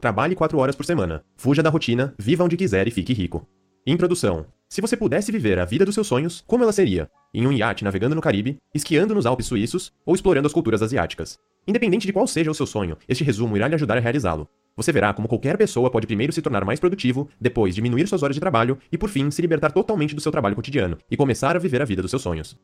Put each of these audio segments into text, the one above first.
Trabalhe 4 horas por semana. Fuja da rotina, viva onde quiser e fique rico. Introdução. Se você pudesse viver a vida dos seus sonhos, como ela seria? Em um iate navegando no Caribe, esquiando nos Alpes suíços ou explorando as culturas asiáticas? Independente de qual seja o seu sonho, este resumo irá lhe ajudar a realizá-lo. Você verá como qualquer pessoa pode primeiro se tornar mais produtivo, depois diminuir suas horas de trabalho e, por fim, se libertar totalmente do seu trabalho cotidiano e começar a viver a vida dos seus sonhos.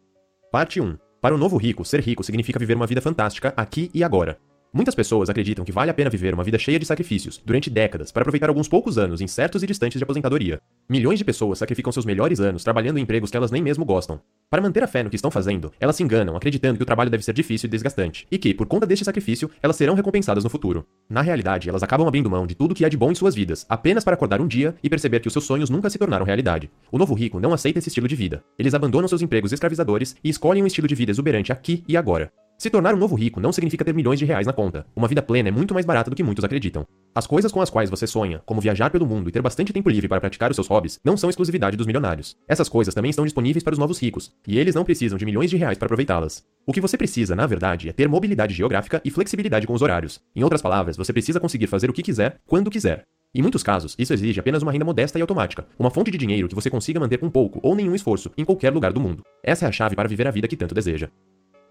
Parte 1. Para o novo rico, ser rico significa viver uma vida fantástica aqui e agora. Muitas pessoas acreditam que vale a pena viver uma vida cheia de sacrifícios, durante décadas, para aproveitar alguns poucos anos incertos e distantes de aposentadoria. Milhões de pessoas sacrificam seus melhores anos trabalhando em empregos que elas nem mesmo gostam. Para manter a fé no que estão fazendo, elas se enganam acreditando que o trabalho deve ser difícil e desgastante, e que, por conta deste sacrifício, elas serão recompensadas no futuro. Na realidade, elas acabam abrindo mão de tudo que há de bom em suas vidas, apenas para acordar um dia e perceber que os seus sonhos nunca se tornaram realidade. O novo rico não aceita esse estilo de vida. Eles abandonam seus empregos escravizadores e escolhem um estilo de vida exuberante aqui e agora. Se tornar um novo rico não significa ter milhões de reais na conta. Uma vida plena é muito mais barata do que muitos acreditam. As coisas com as quais você sonha, como viajar pelo mundo e ter bastante tempo livre para praticar os seus hobbies, não são exclusividade dos milionários. Essas coisas também estão disponíveis para os novos ricos, e eles não precisam de milhões de reais para aproveitá-las. O que você precisa, na verdade, é ter mobilidade geográfica e flexibilidade com os horários. Em outras palavras, você precisa conseguir fazer o que quiser, quando quiser. Em muitos casos, isso exige apenas uma renda modesta e automática, uma fonte de dinheiro que você consiga manter com pouco ou nenhum esforço, em qualquer lugar do mundo. Essa é a chave para viver a vida que tanto deseja.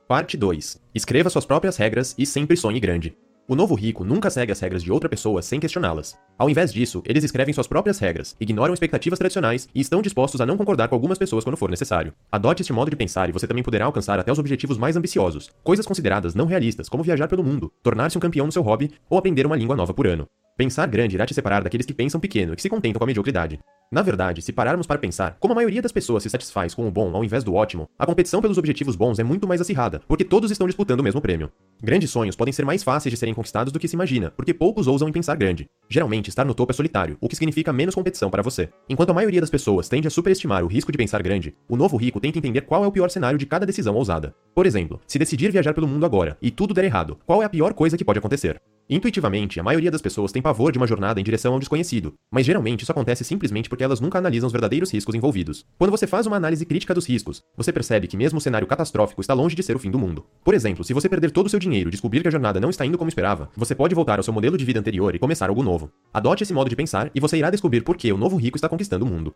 Parte 2. Escreva suas próprias regras e sempre sonhe grande. O novo rico nunca segue as regras de outra pessoa sem questioná-las. Ao invés disso, eles escrevem suas próprias regras, ignoram expectativas tradicionais e estão dispostos a não concordar com algumas pessoas quando for necessário. Adote este modo de pensar e você também poderá alcançar até os objetivos mais ambiciosos, coisas consideradas não realistas, como viajar pelo mundo, tornar-se um campeão no seu hobby ou aprender uma língua nova por ano. Pensar grande irá te separar daqueles que pensam pequeno e que se contentam com a mediocridade. Na verdade, se pararmos para pensar, como a maioria das pessoas se satisfaz com o bom ao invés do ótimo, a competição pelos objetivos bons é muito mais acirrada, porque todos estão disputando o mesmo prêmio. Grandes sonhos podem ser mais fáceis de serem conquistados do que se imagina, porque poucos ousam em pensar grande. Geralmente, estar no topo é solitário, o que significa menos competição para você. Enquanto a maioria das pessoas tende a superestimar o risco de pensar grande, o novo rico tenta entender qual é o pior cenário de cada decisão ousada. Por exemplo, se decidir viajar pelo mundo agora e tudo der errado, qual é a pior coisa que pode acontecer? Intuitivamente, a maioria das pessoas tem pavor de uma jornada em direção ao desconhecido, mas geralmente isso acontece simplesmente porque elas nunca analisam os verdadeiros riscos envolvidos. Quando você faz uma análise crítica dos riscos, você percebe que mesmo o cenário catastrófico está longe de ser o fim do mundo. Por exemplo, se você perder todo o seu dinheiro e descobrir que a jornada não está indo como esperava, você pode voltar ao seu modelo de vida anterior e começar algo novo. Adote esse modo de pensar e você irá descobrir por que o novo rico está conquistando o mundo.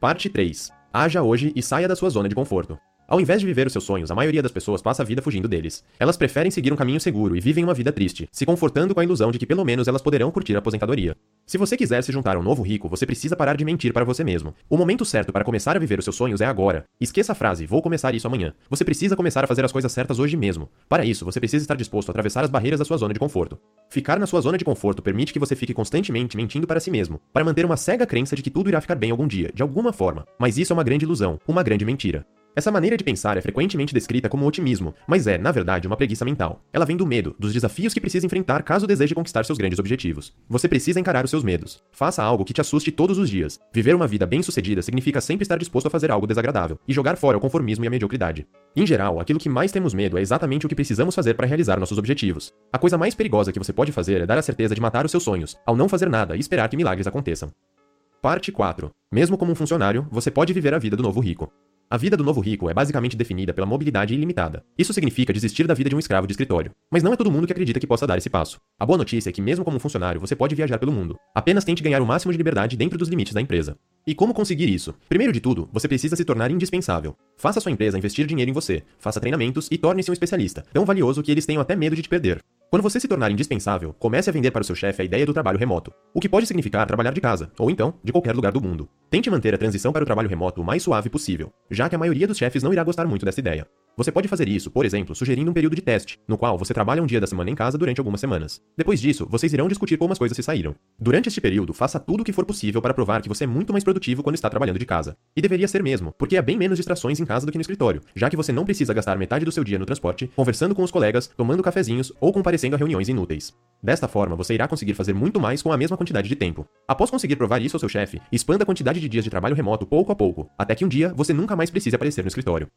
Parte 3. Haja hoje e saia da sua zona de conforto. Ao invés de viver os seus sonhos, a maioria das pessoas passa a vida fugindo deles. Elas preferem seguir um caminho seguro e vivem uma vida triste, se confortando com a ilusão de que pelo menos elas poderão curtir a aposentadoria. Se você quiser se juntar a um novo rico, você precisa parar de mentir para você mesmo. O momento certo para começar a viver os seus sonhos é agora. Esqueça a frase, vou começar isso amanhã. Você precisa começar a fazer as coisas certas hoje mesmo. Para isso, você precisa estar disposto a atravessar as barreiras da sua zona de conforto. Ficar na sua zona de conforto permite que você fique constantemente mentindo para si mesmo, para manter uma cega crença de que tudo irá ficar bem algum dia, de alguma forma. Mas isso é uma grande ilusão, uma grande mentira. Essa maneira de pensar é frequentemente descrita como otimismo, mas é, na verdade, uma preguiça mental. Ela vem do medo, dos desafios que precisa enfrentar caso deseje conquistar seus grandes objetivos. Você precisa encarar os seus medos. Faça algo que te assuste todos os dias. Viver uma vida bem-sucedida significa sempre estar disposto a fazer algo desagradável e jogar fora o conformismo e a mediocridade. Em geral, aquilo que mais temos medo é exatamente o que precisamos fazer para realizar nossos objetivos. A coisa mais perigosa que você pode fazer é dar a certeza de matar os seus sonhos, ao não fazer nada e esperar que milagres aconteçam. Parte 4. Mesmo como um funcionário, você pode viver a vida do novo rico. A vida do novo rico é basicamente definida pela mobilidade ilimitada. Isso significa desistir da vida de um escravo de escritório. Mas não é todo mundo que acredita que possa dar esse passo. A boa notícia é que, mesmo como um funcionário, você pode viajar pelo mundo. Apenas tente ganhar o máximo de liberdade dentro dos limites da empresa. E como conseguir isso? Primeiro de tudo, você precisa se tornar indispensável. Faça sua empresa investir dinheiro em você, faça treinamentos e torne-se um especialista, tão valioso que eles tenham até medo de te perder. Quando você se tornar indispensável, comece a vender para o seu chefe a ideia do trabalho remoto, o que pode significar trabalhar de casa, ou então, de qualquer lugar do mundo. Tente manter a transição para o trabalho remoto o mais suave possível, já que a maioria dos chefes não irá gostar muito dessa ideia. Você pode fazer isso, por exemplo, sugerindo um período de teste, no qual você trabalha um dia da semana em casa durante algumas semanas. Depois disso, vocês irão discutir como as coisas se saíram. Durante este período, faça tudo o que for possível para provar que você é muito mais produtivo quando está trabalhando de casa. E deveria ser mesmo, porque há bem menos distrações em casa do que no escritório, já que você não precisa gastar metade do seu dia no transporte, conversando com os colegas, tomando cafezinhos ou comparecendo a reuniões inúteis. Desta forma, você irá conseguir fazer muito mais com a mesma quantidade de tempo. Após conseguir provar isso ao seu chefe, expanda a quantidade de dias de trabalho remoto pouco a pouco, até que um dia você nunca mais precise aparecer no escritório.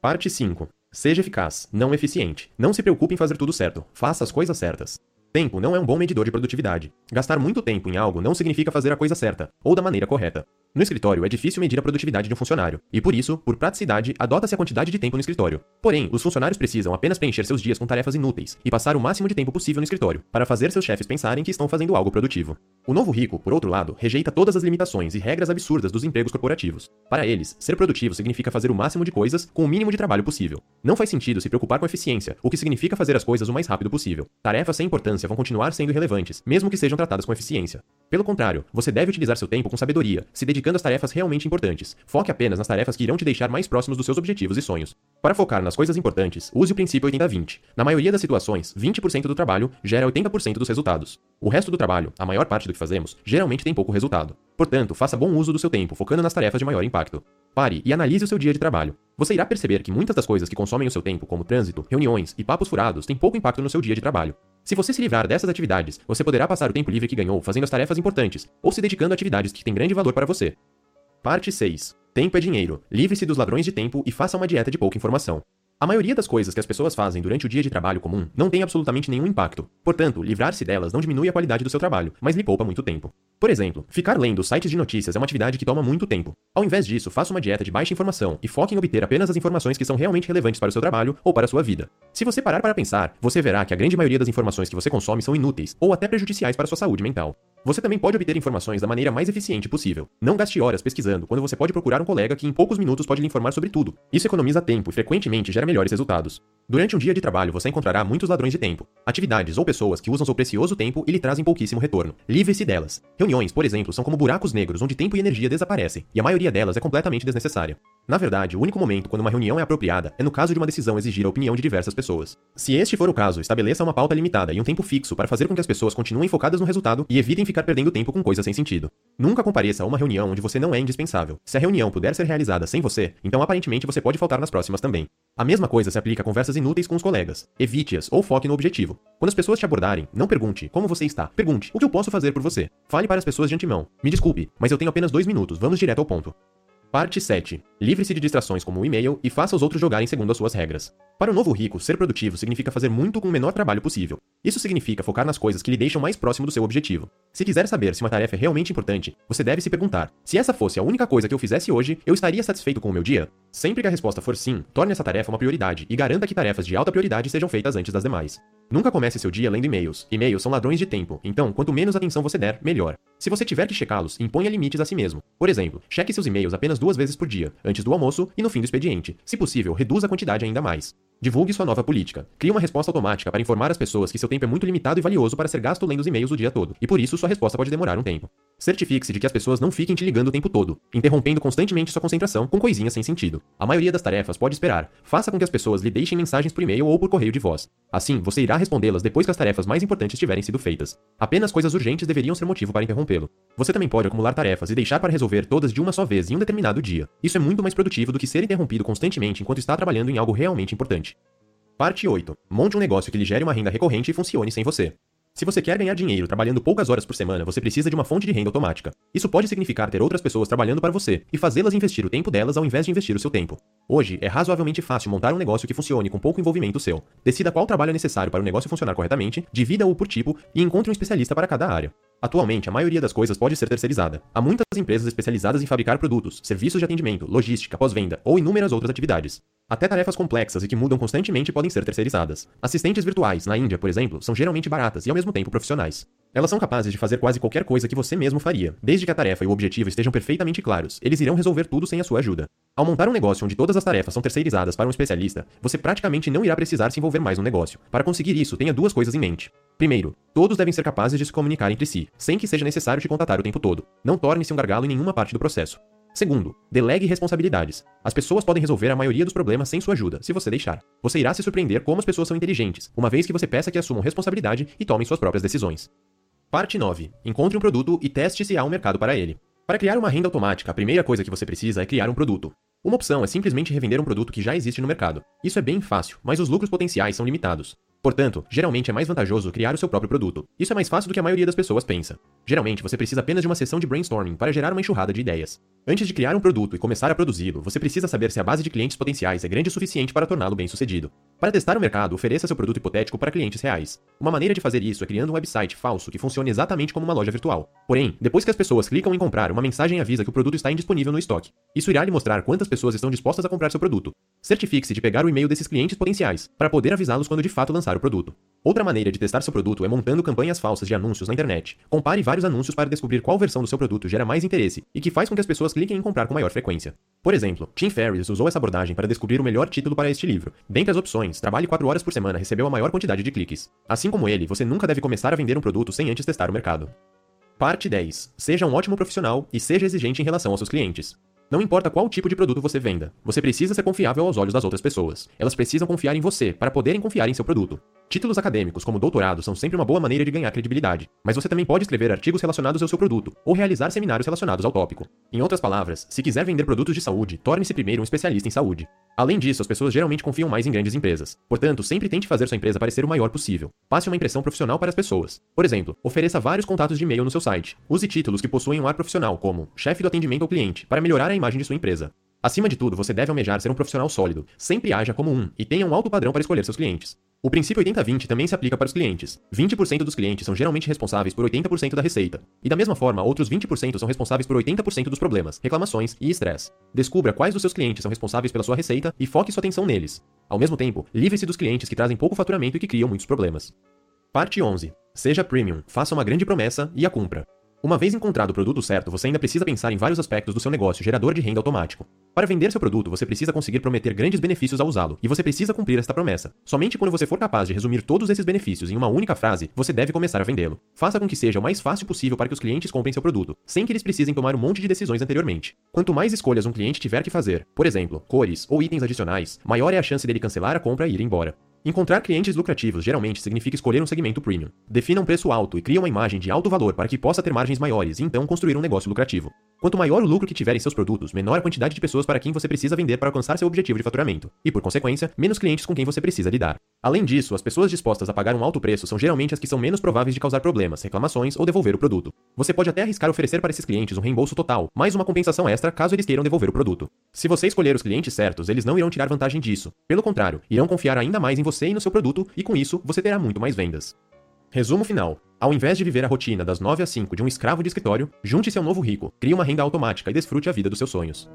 Parte 5. Seja eficaz, não eficiente. Não se preocupe em fazer tudo certo. Faça as coisas certas. Tempo não é um bom medidor de produtividade. Gastar muito tempo em algo não significa fazer a coisa certa, ou da maneira correta. No escritório, é difícil medir a produtividade de um funcionário, e por isso, por praticidade, adota-se a quantidade de tempo no escritório. Porém, os funcionários precisam apenas preencher seus dias com tarefas inúteis e passar o máximo de tempo possível no escritório, para fazer seus chefes pensarem que estão fazendo algo produtivo. O novo rico, por outro lado, rejeita todas as limitações e regras absurdas dos empregos corporativos. Para eles, ser produtivo significa fazer o máximo de coisas com o mínimo de trabalho possível. Não faz sentido se preocupar com eficiência, o que significa fazer as coisas o mais rápido possível. Tarefas sem importância vão continuar sendo irrelevantes, mesmo que sejam tratadas com eficiência. Pelo contrário, você deve utilizar seu tempo com sabedoria, se dedicando às tarefas realmente importantes. Foque apenas nas tarefas que irão te deixar mais próximos dos seus objetivos e sonhos. Para focar nas coisas importantes, use o princípio 80-20. Na maioria das situações, 20% do trabalho gera 80% dos resultados. O resto do trabalho, a maior parte do que fazemos, geralmente tem pouco resultado. Portanto, faça bom uso do seu tempo, focando nas tarefas de maior impacto. Pare e analise o seu dia de trabalho. Você irá perceber que muitas das coisas que consomem o seu tempo, como trânsito, reuniões e papos furados, têm pouco impacto no seu dia de trabalho. Se você se livrar dessas atividades, você poderá passar o tempo livre que ganhou fazendo as tarefas importantes ou se dedicando a atividades que têm grande valor para você. Parte 6. Tempo é dinheiro. Livre-se dos ladrões de tempo e faça uma dieta de pouca informação. A maioria das coisas que as pessoas fazem durante o dia de trabalho comum não tem absolutamente nenhum impacto. Portanto, livrar-se delas não diminui a qualidade do seu trabalho, mas lhe poupa muito tempo. Por exemplo, ficar lendo sites de notícias é uma atividade que toma muito tempo. Ao invés disso, faça uma dieta de baixa informação e foque em obter apenas as informações que são realmente relevantes para o seu trabalho ou para a sua vida. Se você parar para pensar, você verá que a grande maioria das informações que você consome são inúteis ou até prejudiciais para a sua saúde mental. Você também pode obter informações da maneira mais eficiente possível. Não gaste horas pesquisando quando você pode procurar um colega que em poucos minutos pode lhe informar sobre tudo. Isso economiza tempo e frequentemente gera melhores resultados. Durante um dia de trabalho, você encontrará muitos ladrões de tempo, atividades ou pessoas que usam seu precioso tempo e lhe trazem pouquíssimo retorno. Livre-se delas. Reuniões, por exemplo, são como buracos negros onde tempo e energia desaparecem, e a maioria delas é completamente desnecessária. Na verdade, o único momento quando uma reunião é apropriada é no caso de uma decisão exigir a opinião de diversas pessoas. Se este for o caso, estabeleça uma pauta limitada e um tempo fixo para fazer com que as pessoas continuem focadas no resultado e evitem ficar perdendo tempo com coisas sem sentido. Nunca compareça a uma reunião onde você não é indispensável. Se a reunião puder ser realizada sem você, então aparentemente você pode faltar nas próximas também. A mesma coisa se aplica a conversas inúteis com os colegas. Evite-as ou foque no objetivo. Quando as pessoas te abordarem, não pergunte como você está. Pergunte o que eu posso fazer por você. Fale para as pessoas de antemão. Me desculpe, mas eu tenho apenas dois minutos. Vamos direto ao ponto. Parte 7. Livre-se de distrações como o e-mail e faça os outros jogarem segundo as suas regras. Para o novo rico, ser produtivo significa fazer muito com o menor trabalho possível. Isso significa focar nas coisas que lhe deixam mais próximo do seu objetivo. Se quiser saber se uma tarefa é realmente importante, você deve se perguntar: se essa fosse a única coisa que eu fizesse hoje, eu estaria satisfeito com o meu dia? Sempre que a resposta for sim, torne essa tarefa uma prioridade e garanta que tarefas de alta prioridade sejam feitas antes das demais. Nunca comece seu dia lendo e-mails. E-mails são ladrões de tempo, então quanto menos atenção você der, melhor. Se você tiver que checá-los, imponha limites a si mesmo. Por exemplo, cheque seus e-mails apenas duas vezes por dia, antes do almoço e no fim do expediente. Se possível, reduza a quantidade ainda mais. Divulgue sua nova política. Crie uma resposta automática para informar as pessoas que seu tempo é muito limitado e valioso para ser gasto lendo os e-mails o dia todo, e por isso sua resposta pode demorar um tempo. Certifique-se de que as pessoas não fiquem te ligando o tempo todo, interrompendo constantemente sua concentração com coisinhas sem sentido. A maioria das tarefas pode esperar. Faça com que as pessoas lhe deixem mensagens por e-mail ou por correio de voz. Assim, você irá respondê-las depois que as tarefas mais importantes tiverem sido feitas. Apenas coisas urgentes deveriam ser motivo para interrompê-lo. Você também pode acumular tarefas e deixar para resolver todas de uma só vez em um determinado dia. Isso é muito mais produtivo do que ser interrompido constantemente enquanto está trabalhando em algo realmente importante. Parte 8. Monte um negócio que lhe gere uma renda recorrente e funcione sem você. Se você quer ganhar dinheiro trabalhando poucas horas por semana, você precisa de uma fonte de renda automática. Isso pode significar ter outras pessoas trabalhando para você e fazê-las investir o tempo delas ao invés de investir o seu tempo. Hoje, é razoavelmente fácil montar um negócio que funcione com pouco envolvimento seu. Decida qual trabalho é necessário para o negócio funcionar corretamente, divida-o por tipo e encontre um especialista para cada área. Atualmente, a maioria das coisas pode ser terceirizada. Há muitas empresas especializadas em fabricar produtos, serviços de atendimento, logística, pós-venda ou inúmeras outras atividades. Até tarefas complexas e que mudam constantemente podem ser terceirizadas. Assistentes virtuais, na Índia, por exemplo, são geralmente baratas e ao mesmo tempo profissionais. Elas são capazes de fazer quase qualquer coisa que você mesmo faria. Desde que a tarefa e o objetivo estejam perfeitamente claros, eles irão resolver tudo sem a sua ajuda. Ao montar um negócio onde todas as tarefas são terceirizadas para um especialista, você praticamente não irá precisar se envolver mais no negócio. Para conseguir isso, tenha duas coisas em mente. Primeiro, todos devem ser capazes de se comunicar entre si, sem que seja necessário te contatar o tempo todo. Não torne-se um gargalo em nenhuma parte do processo. Segundo, delegue responsabilidades. As pessoas podem resolver a maioria dos problemas sem sua ajuda, se você deixar. Você irá se surpreender como as pessoas são inteligentes, uma vez que você peça que assumam responsabilidade e tomem suas próprias decisões. Parte 9. Encontre um produto e teste se há um mercado para ele. Para criar uma renda automática, a primeira coisa que você precisa é criar um produto. Uma opção é simplesmente revender um produto que já existe no mercado. Isso é bem fácil, mas os lucros potenciais são limitados. Portanto, geralmente é mais vantajoso criar o seu próprio produto. Isso é mais fácil do que a maioria das pessoas pensa. Geralmente, você precisa apenas de uma sessão de brainstorming para gerar uma enxurrada de ideias. Antes de criar um produto e começar a produzi-lo, você precisa saber se a base de clientes potenciais é grande o suficiente para torná-lo bem-sucedido. Para testar o mercado, ofereça seu produto hipotético para clientes reais. Uma maneira de fazer isso é criando um website falso que funcione exatamente como uma loja virtual. Porém, depois que as pessoas clicam em comprar, uma mensagem avisa que o produto está indisponível no estoque. Isso irá lhe mostrar quantas pessoas estão dispostas a comprar seu produto. Certifique-se de pegar o e-mail desses clientes potenciais, para poder avisá-los quando de fato lançar o produto. Outra maneira de testar seu produto é montando campanhas falsas de anúncios na internet. Compare vários anúncios para descobrir qual versão do seu produto gera mais interesse e que faz com que as pessoas cliquem em comprar com maior frequência. Por exemplo, Tim Ferriss usou essa abordagem para descobrir o melhor título para este livro. Dentre as opções, trabalhe 4 horas por semana recebeu a maior quantidade de cliques. Assim como ele, você nunca deve começar a vender um produto sem antes testar o mercado. Parte 10. Seja um ótimo profissional e seja exigente em relação aos seus clientes. Não importa qual tipo de produto você venda, você precisa ser confiável aos olhos das outras pessoas. Elas precisam confiar em você para poderem confiar em seu produto. Títulos acadêmicos, como doutorado, são sempre uma boa maneira de ganhar credibilidade, mas você também pode escrever artigos relacionados ao seu produto ou realizar seminários relacionados ao tópico. Em outras palavras, se quiser vender produtos de saúde, torne-se primeiro um especialista em saúde. Além disso, as pessoas geralmente confiam mais em grandes empresas. Portanto, sempre tente fazer sua empresa parecer o maior possível. Passe uma impressão profissional para as pessoas. Por exemplo, ofereça vários contatos de e-mail no seu site. Use títulos que possuem um ar profissional, como chefe do atendimento ao cliente, para melhorar a imagem de sua empresa. Acima de tudo, você deve almejar ser um profissional sólido. Sempre haja como um e tenha um alto padrão para escolher seus clientes. O princípio 80-20 também se aplica para os clientes. 20% dos clientes são geralmente responsáveis por 80% da receita. E da mesma forma, outros 20% são responsáveis por 80% dos problemas, reclamações e estresse. Descubra quais dos seus clientes são responsáveis pela sua receita e foque sua atenção neles. Ao mesmo tempo, livre-se dos clientes que trazem pouco faturamento e que criam muitos problemas. Parte 11. Seja premium, faça uma grande promessa e a cumpra. Uma vez encontrado o produto certo, você ainda precisa pensar em vários aspectos do seu negócio gerador de renda automático. Para vender seu produto, você precisa conseguir prometer grandes benefícios ao usá-lo, e você precisa cumprir esta promessa. Somente quando você for capaz de resumir todos esses benefícios em uma única frase, você deve começar a vendê-lo. Faça com que seja o mais fácil possível para que os clientes comprem seu produto, sem que eles precisem tomar um monte de decisões anteriormente. Quanto mais escolhas um cliente tiver que fazer, por exemplo, cores ou itens adicionais, maior é a chance dele cancelar a compra e ir embora. Encontrar clientes lucrativos geralmente significa escolher um segmento premium. Defina um preço alto e crie uma imagem de alto valor para que possa ter margens maiores e então construir um negócio lucrativo. Quanto maior o lucro que tiver em seus produtos, menor a quantidade de pessoas para quem você precisa vender para alcançar seu objetivo de faturamento, e por consequência, menos clientes com quem você precisa lidar. Além disso, as pessoas dispostas a pagar um alto preço são geralmente as que são menos prováveis de causar problemas, reclamações ou devolver o produto. Você pode até arriscar oferecer para esses clientes um reembolso total, mais uma compensação extra caso eles queiram devolver o produto. Se você escolher os clientes certos, eles não irão tirar vantagem disso. Pelo contrário, irão confiar ainda mais em você e no seu produto, e com isso, você terá muito mais vendas. Resumo final. Ao invés de viver a rotina das 9 às 5 de um escravo de escritório, junte-se ao novo rico, crie uma renda automática e desfrute a vida dos seus sonhos.